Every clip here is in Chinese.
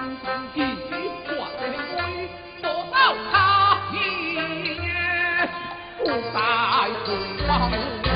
一心一意，坐到他一夜，不再回头。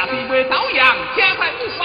下辈子遭殃，天翻地覆。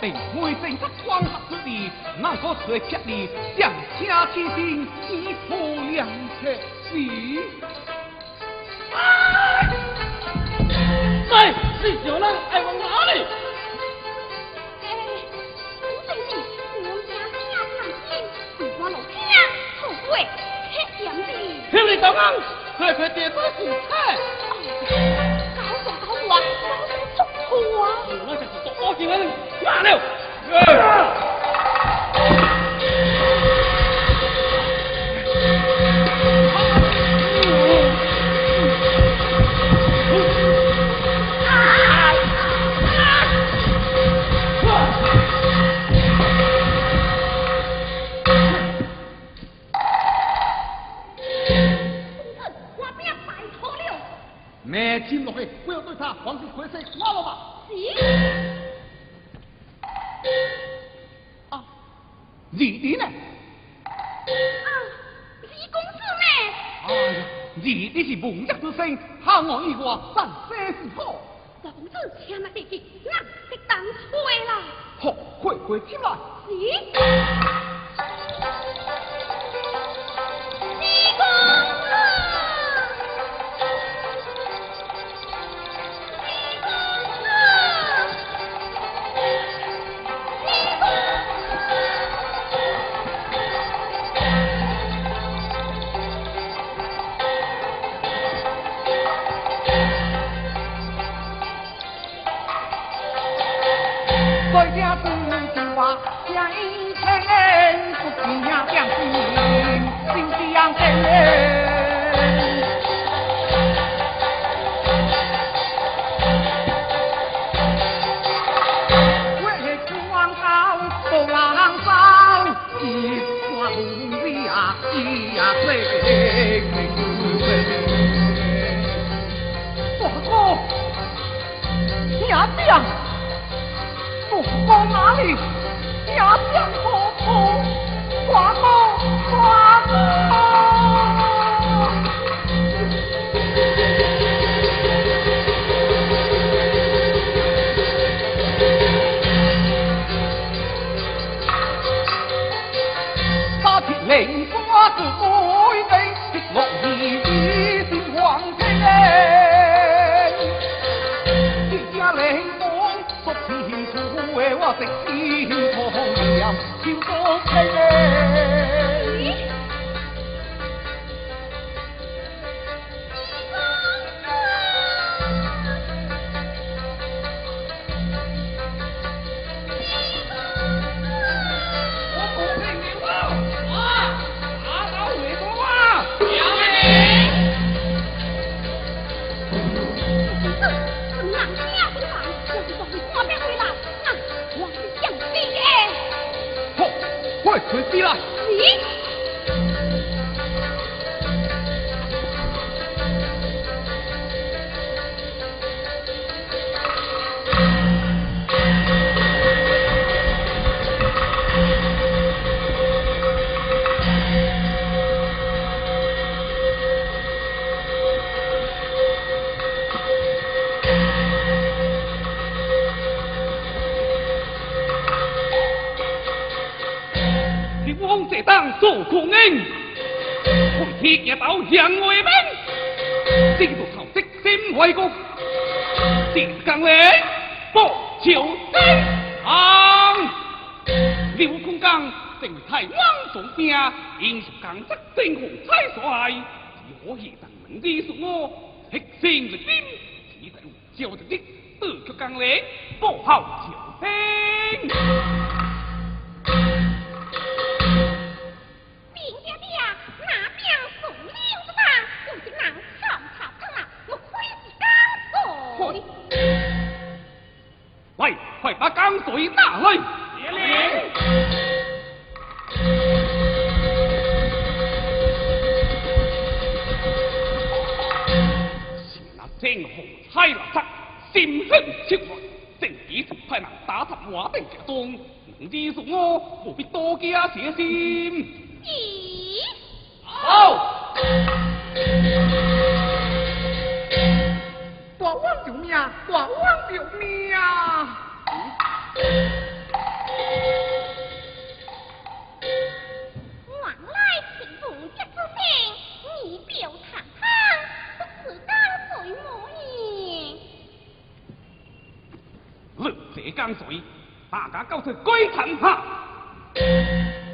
并会正出光合之力，能够随吉利，将家起心，一破两尺是。哎，是小人爱往哪里？哎，我正是我家家长心，为我老天后悔，吃样子。听你讲啊，快快点多煮菜。搞啥搞啥，搞啥做错啊？我就是做多件人，完了。金落去，不要对他黄金回色，拉了吧。是。啊，二弟呢？啊，二公子呢？哎呀，二弟是蒙家之声，下我一话，三生是好。王公子，千万弟弟，我得当回来。好，快快进来。是。加一不停呀将军心想的人一呀一呀不不呀这苦，我食天汤盐，笑多情。王总兵，英雄刚直正红彩帅，我亦当门的属我，黑心立兵，其在教着的，得出刚来不好求兵。喂，快把钢水拿来！爷爷。是那正红彩垃圾，心狠手快，正几次派人打塌我的家中，能知属我，务必多加小心。咦？好。大王救命！大王救命！江水，大家告出归谈下。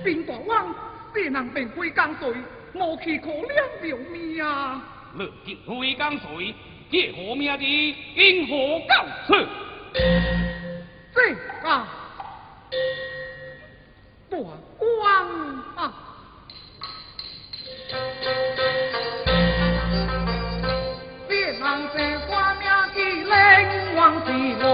兵大王，这能变归江水，无去可怜救命！论进归江水。叶何命的因何告辞？这啊大王啊！别人这花名的令王是我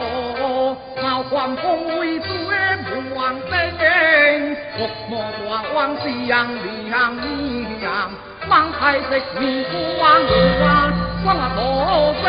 绫罗，冒黄风为主。王生，福莫大王相亮亮，望太息面苦王啊，王啊多生。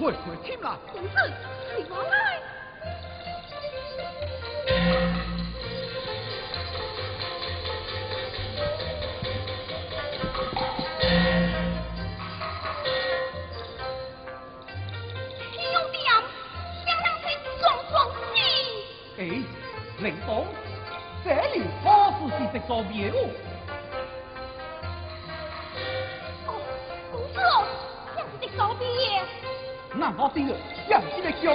快快请啦，公子，你过来。壮壮。哎，林东，这里好熟是，这招牌。好声的，养起来需要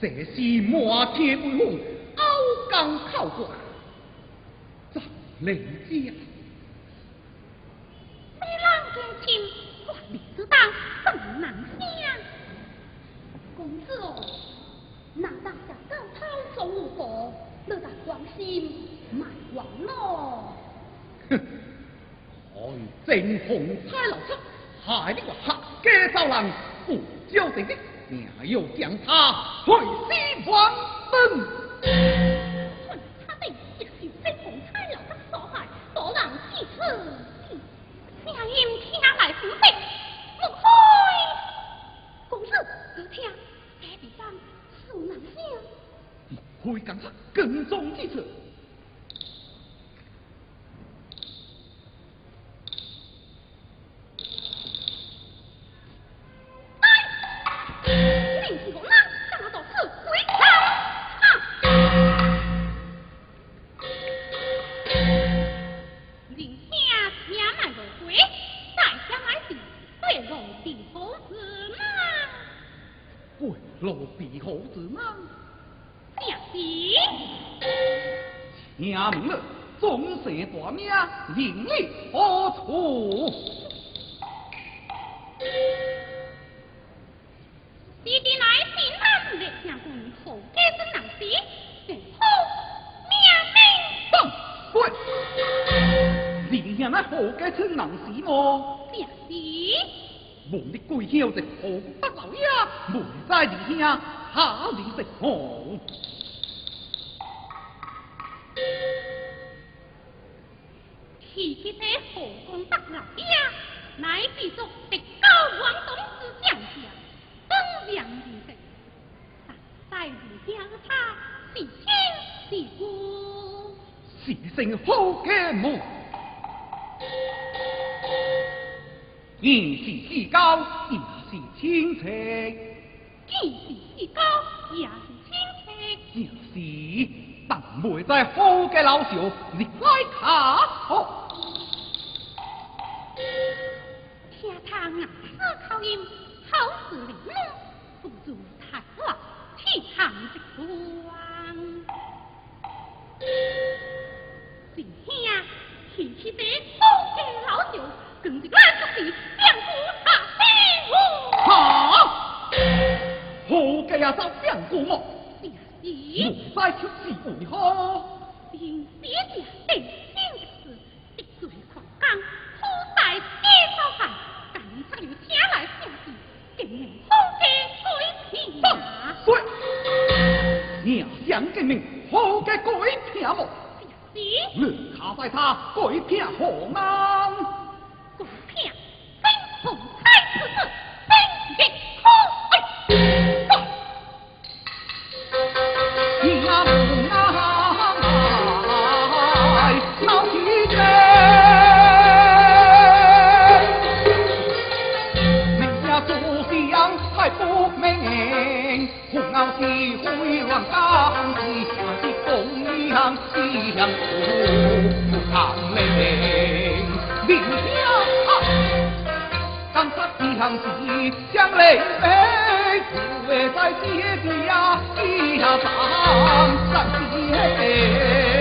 这是满天威风，傲江靠过，赵灵家。飞浪天亲，万里之当怎能下？公子哦，难道想高超走五步，你在关心卖王咯？哼，正红彩老七，害你个客家造人，不交的的。命要将他回西方奔。提起这后宫得老爹，乃必作直高王董之将相，东梁如石。但在如家他是亲是故，是成好家母。言是世高，也是亲戚；言是世高，也是亲戚。就是，但未在好嘅老少，你来卡好。好似玲珑，不如太老，气场之光。弟兄，提起这好家老少，跟着俺出去相顾他的哈！好家呀，走相顾么？爹爹，莫再出事为何？因爹爹定娘想证明何家鬼骗我？你卡在他鬼骗何安？鬼骗，真红彩此子，真极好。相顾长命，明家当杀一行子，将泪悲，只为在姐弟呀上上街。